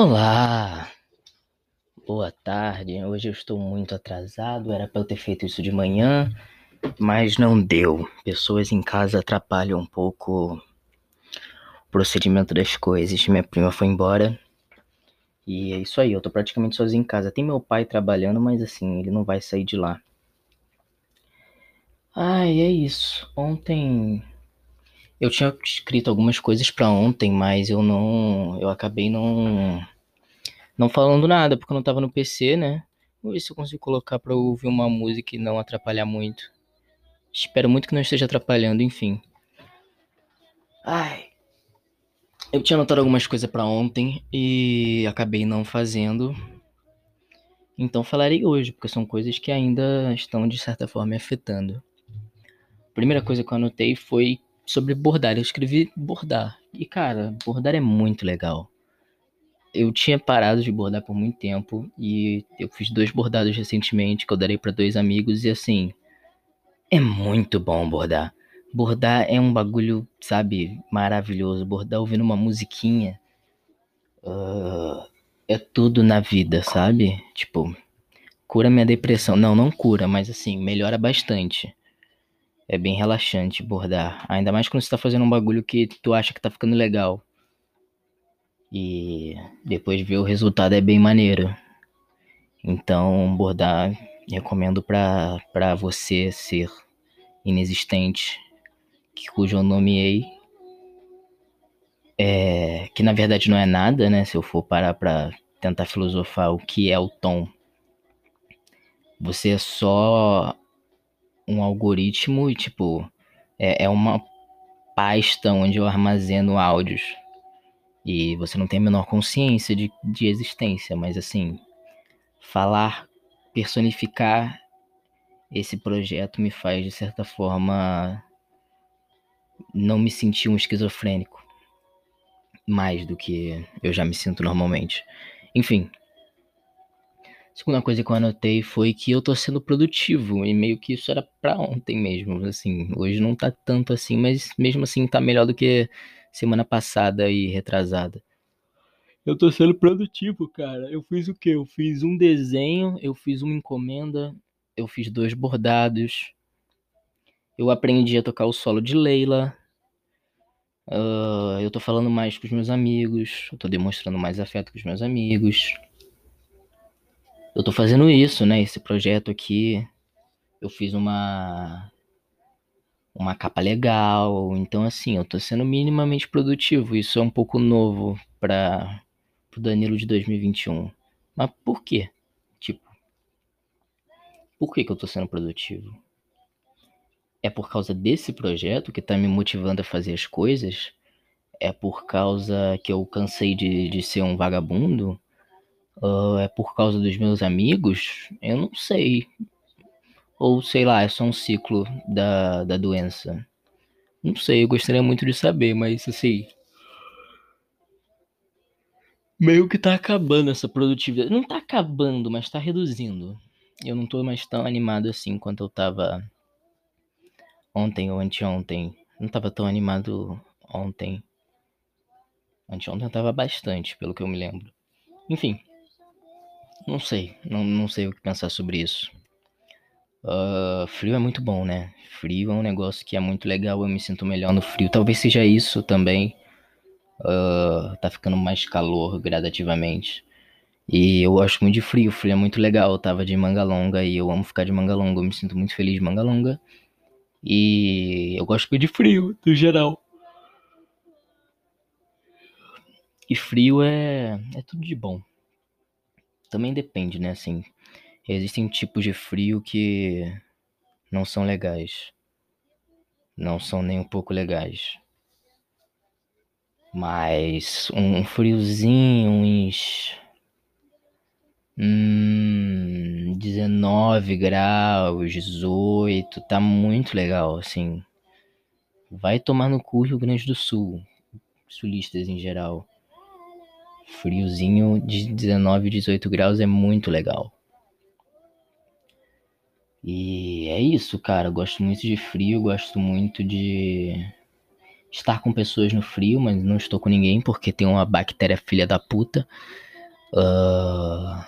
Olá, boa tarde. Hoje eu estou muito atrasado. Era para eu ter feito isso de manhã, mas não deu. Pessoas em casa atrapalham um pouco o procedimento das coisas. Minha prima foi embora e é isso aí. Eu tô praticamente sozinho em casa. Tem meu pai trabalhando, mas assim, ele não vai sair de lá. Ai, é isso. Ontem eu tinha escrito algumas coisas para ontem, mas eu não. Eu acabei não. Não falando nada, porque eu não tava no PC, né? Vou ver se eu consigo colocar pra ouvir uma música e não atrapalhar muito. Espero muito que não esteja atrapalhando, enfim. Ai. Eu tinha anotado algumas coisas para ontem e acabei não fazendo. Então falarei hoje, porque são coisas que ainda estão de certa forma me afetando. A primeira coisa que eu anotei foi sobre bordar. Eu escrevi bordar. E cara, bordar é muito legal. Eu tinha parado de bordar por muito tempo e eu fiz dois bordados recentemente que eu darei para dois amigos e assim, é muito bom bordar. Bordar é um bagulho, sabe, maravilhoso. Bordar ouvindo uma musiquinha uh, é tudo na vida, sabe? Tipo, cura minha depressão. Não, não cura, mas assim, melhora bastante. É bem relaxante bordar. Ainda mais quando você tá fazendo um bagulho que tu acha que tá ficando legal. E depois ver o resultado é bem maneiro. Então, bordar recomendo pra você ser inexistente, que, cujo eu nomeei. É, que na verdade não é nada, né? Se eu for parar pra tentar filosofar o que é o tom. Você é só um algoritmo e, tipo, é, é uma pasta onde eu armazeno áudios. E você não tem a menor consciência de, de existência, mas assim, falar, personificar esse projeto me faz, de certa forma, não me sentir um esquizofrênico. Mais do que eu já me sinto normalmente. Enfim, Segunda coisa que eu anotei foi que eu tô sendo produtivo e meio que isso era pra ontem mesmo, assim. Hoje não tá tanto assim, mas mesmo assim tá melhor do que semana passada e retrasada. Eu tô sendo produtivo, cara. Eu fiz o quê? Eu fiz um desenho, eu fiz uma encomenda, eu fiz dois bordados. Eu aprendi a tocar o solo de Leila. Uh, eu tô falando mais com os meus amigos. Eu tô demonstrando mais afeto com os meus amigos eu tô fazendo isso, né? Esse projeto aqui, eu fiz uma uma capa legal, então assim, eu tô sendo minimamente produtivo. Isso é um pouco novo para o Danilo de 2021. Mas por quê? Tipo, por que, que eu tô sendo produtivo? É por causa desse projeto que tá me motivando a fazer as coisas? É por causa que eu cansei de, de ser um vagabundo? Uh, é por causa dos meus amigos? Eu não sei. Ou sei lá, é só um ciclo da, da doença. Não sei, eu gostaria muito de saber, mas assim. Meio que tá acabando essa produtividade. Não tá acabando, mas tá reduzindo. Eu não tô mais tão animado assim quanto eu tava ontem ou anteontem. Não tava tão animado ontem. Anteontem eu tava bastante, pelo que eu me lembro. Enfim, não sei, não, não sei o que pensar sobre isso. Uh, frio é muito bom, né? Frio é um negócio que é muito legal, eu me sinto melhor no frio. Talvez seja isso também. Uh, tá ficando mais calor gradativamente. E eu gosto muito de frio, frio é muito legal. Eu tava de manga longa e eu amo ficar de manga longa. Eu me sinto muito feliz de manga longa. E eu gosto de frio, no geral. E frio é, é tudo de bom também depende, né? Assim, existem tipos de frio que não são legais. Não são nem um pouco legais. Mas um friozinho, uns. Hum, 19 graus, 18, tá muito legal, assim. Vai tomar no cu Rio Grande do Sul, sulistas em geral friozinho de 19, 18 graus é muito legal. E é isso, cara. Eu gosto muito de frio, gosto muito de estar com pessoas no frio, mas não estou com ninguém porque tem uma bactéria filha da puta Uh,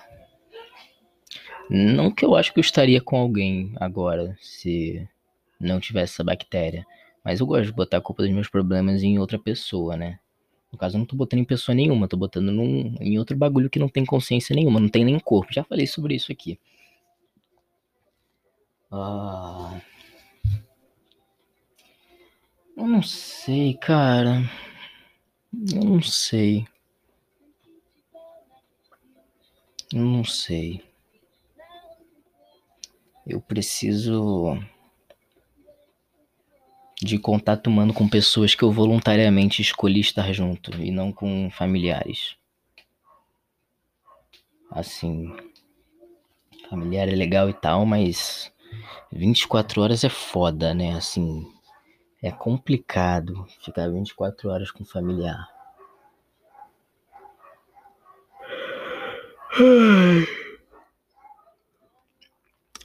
não que eu acho que eu estaria com alguém agora se não tivesse essa bactéria. Mas eu gosto de botar a culpa dos meus problemas em outra pessoa, né? No caso, eu não tô botando em pessoa nenhuma, tô botando num, em outro bagulho que não tem consciência nenhuma, não tem nem corpo. Já falei sobre isso aqui. Ah. Eu não sei, cara. Eu não sei. Eu não sei. Eu preciso de contato humano com pessoas que eu voluntariamente escolhi estar junto e não com familiares. Assim, familiar é legal e tal, mas 24 horas é foda, né? Assim, é complicado ficar 24 horas com familiar.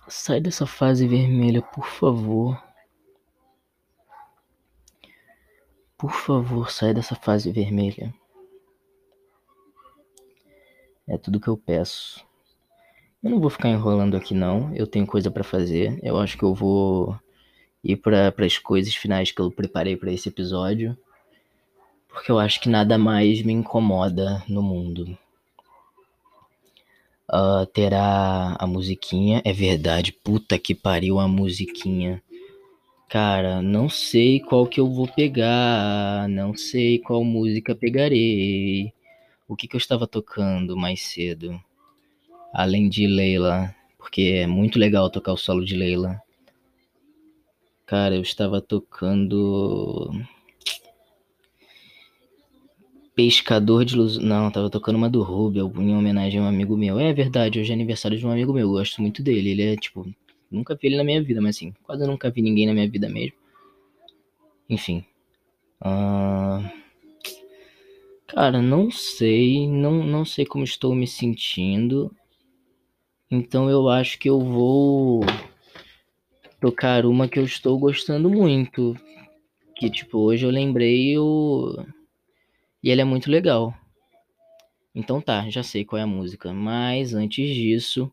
Sai dessa fase vermelha, por favor. Por favor, sai dessa fase vermelha. É tudo que eu peço. Eu não vou ficar enrolando aqui não. Eu tenho coisa para fazer. Eu acho que eu vou ir para as coisas finais que eu preparei para esse episódio, porque eu acho que nada mais me incomoda no mundo. Uh, terá a musiquinha, é verdade, puta que pariu a musiquinha. Cara, não sei qual que eu vou pegar, não sei qual música pegarei. O que que eu estava tocando mais cedo? Além de Leila, porque é muito legal tocar o solo de Leila. Cara, eu estava tocando Pescador de Luz. Não, tava tocando uma do Rubel em homenagem a um amigo meu. É verdade, hoje é aniversário de um amigo meu. Eu gosto muito dele. Ele é tipo. Nunca vi ele na minha vida, mas assim, quase nunca vi ninguém na minha vida mesmo. Enfim. Uh... Cara, não sei. Não, não sei como estou me sentindo. Então eu acho que eu vou tocar uma que eu estou gostando muito. Que tipo, hoje eu lembrei o. E ela é muito legal. Então tá, já sei qual é a música. Mas antes disso,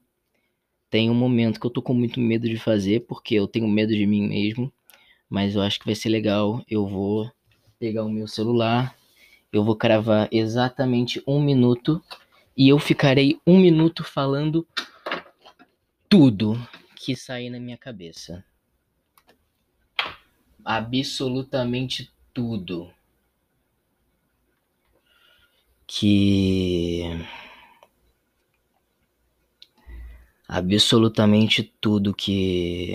tem um momento que eu tô com muito medo de fazer, porque eu tenho medo de mim mesmo. Mas eu acho que vai ser legal. Eu vou pegar o meu celular, eu vou cravar exatamente um minuto e eu ficarei um minuto falando tudo que sair na minha cabeça. Absolutamente tudo. que absolutamente tudo que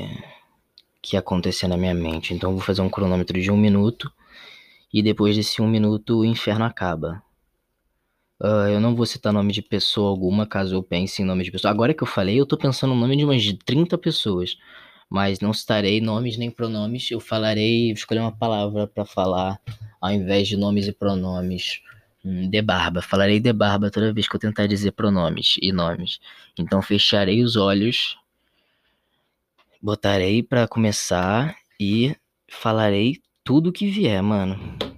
que acontecer na minha mente. Então vou fazer um cronômetro de um minuto e depois desse um minuto o inferno acaba. Uh, eu não vou citar nome de pessoa alguma, caso eu pense em nome de pessoa. Agora que eu falei, eu tô pensando no nome de umas 30 pessoas. Mas não citarei nomes nem pronomes. Eu falarei, escolher uma palavra para falar, ao invés de nomes e pronomes. Hum, de barba. Falarei de barba toda vez que eu tentar dizer pronomes e nomes. Então fecharei os olhos, botarei para começar e falarei tudo que vier, mano.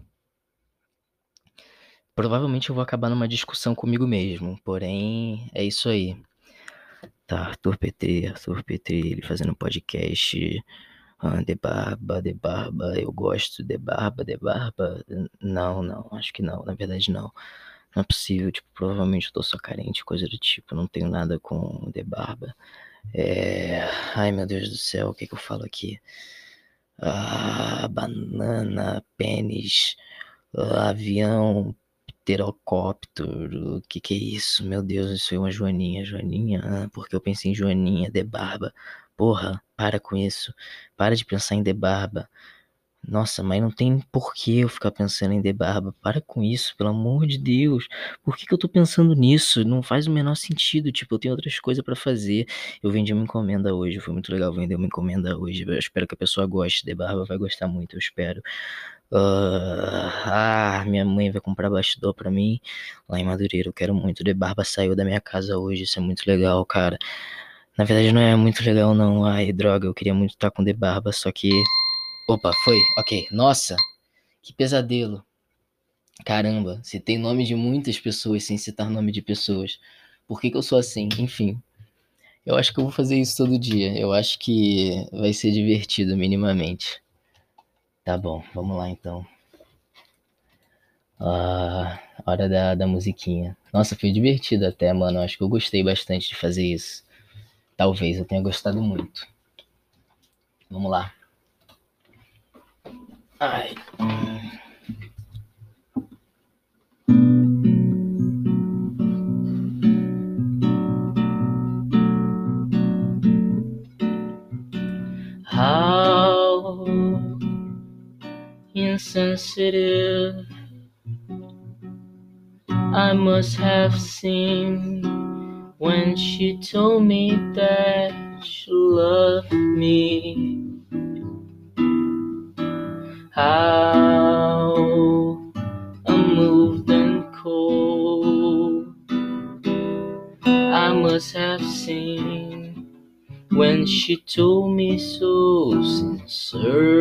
Provavelmente eu vou acabar numa discussão comigo mesmo, porém é isso aí. Tá, Arthur Petri, Arthur Petri, ele fazendo podcast ah, de barba, de barba, eu gosto de barba, de barba. Não, não, acho que não, na verdade não. Não é possível, tipo, provavelmente eu tô só carente, coisa do tipo, não tenho nada com de barba. É... Ai meu Deus do céu, o que que eu falo aqui? Ah, banana, pênis, ah, avião, pterocóptero, o que que é isso? Meu Deus, isso é uma joaninha, joaninha, ah, porque eu pensei em joaninha de barba. Porra, para com isso. Para de pensar em Debarba. Nossa, mas não tem porquê eu ficar pensando em Debarba. Para com isso, pelo amor de Deus. Por que, que eu tô pensando nisso? Não faz o menor sentido. Tipo, eu tenho outras coisas para fazer. Eu vendi uma encomenda hoje. Foi muito legal vender uma encomenda hoje. Eu espero que a pessoa goste. Debarba vai gostar muito, eu espero. Uh, ah, minha mãe vai comprar bastidor para mim lá em Madureira. Eu quero muito. Debarba saiu da minha casa hoje. Isso é muito legal, cara. Na verdade não é muito legal não. Ai, droga, eu queria muito estar com The Barba, só que... Opa, foi. Ok. Nossa, que pesadelo. Caramba, citei nome de muitas pessoas sem citar nome de pessoas. Por que, que eu sou assim? Enfim. Eu acho que eu vou fazer isso todo dia. Eu acho que vai ser divertido, minimamente. Tá bom, vamos lá então. Ah, hora da, da musiquinha. Nossa, foi divertido até, mano. Acho que eu gostei bastante de fazer isso. Talvez eu tenha gostado muito. Vamos lá. Ai. Insensitive I must have seen when she told me that she loved me. How unmoved and cold I must have seen when she told me so sincerely.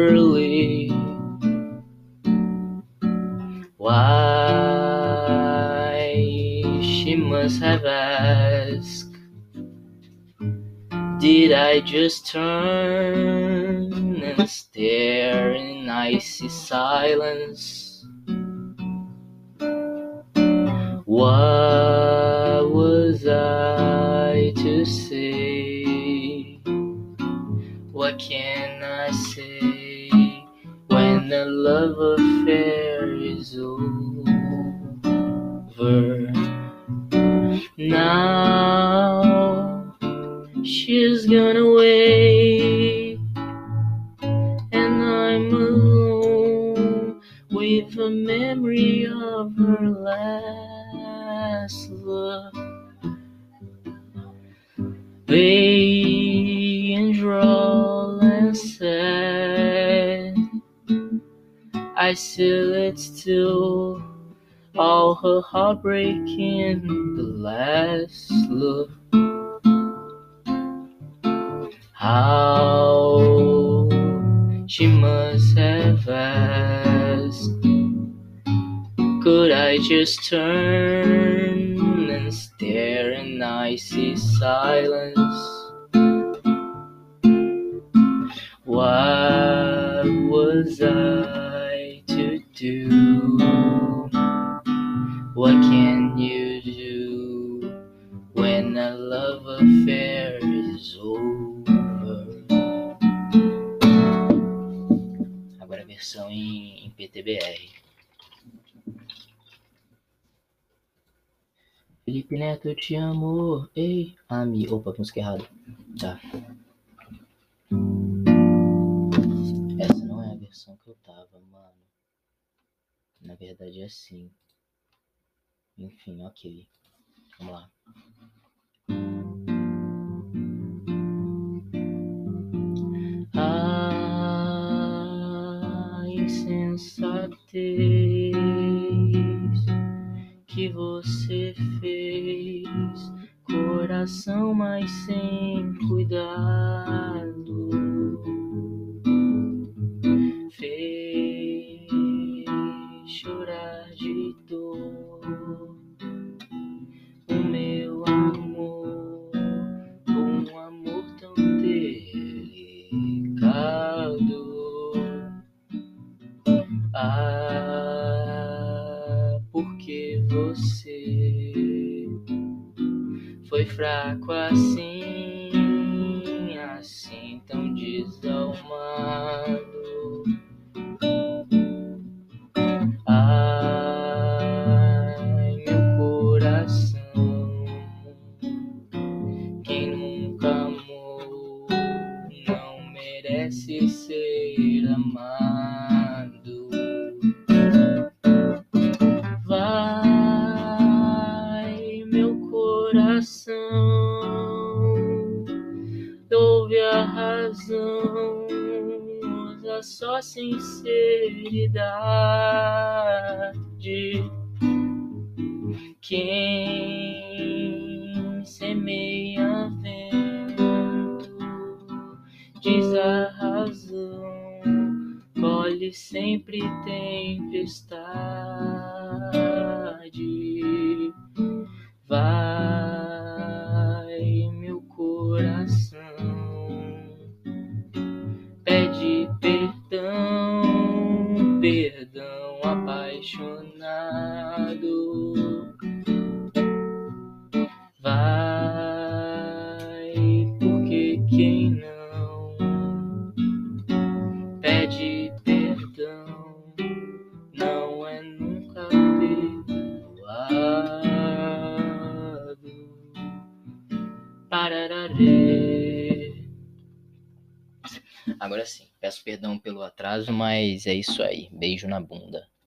Have asked. Did I just turn and stare in icy silence? What was I to say? What can I say when the love affair she's gone away, and I'm alone with a memory of her last love. Vague and droll and sad, I seal it still. All her heartbreak in the last look. How she must have asked. Could I just turn and stare in icy silence? What was I to do? What can you PTBR. Felipe Neto, eu te amo. Ei, Ami. Opa, música errada. Tá. Essa não é a versão que eu tava, mano. Na verdade é assim. Enfim, ok. Vamos lá. Insensatez que você fez, coração, mas sem cuidado. Fez chorar de dor sinceridade. Quem semeia vento diz a razão, colhe sempre tempestade. abandonado. Vai, porque quem não pede perdão não é nunca perdoado. Parararê. Agora sim, peço perdão pelo atraso, mas é isso aí. Beijo na bunda.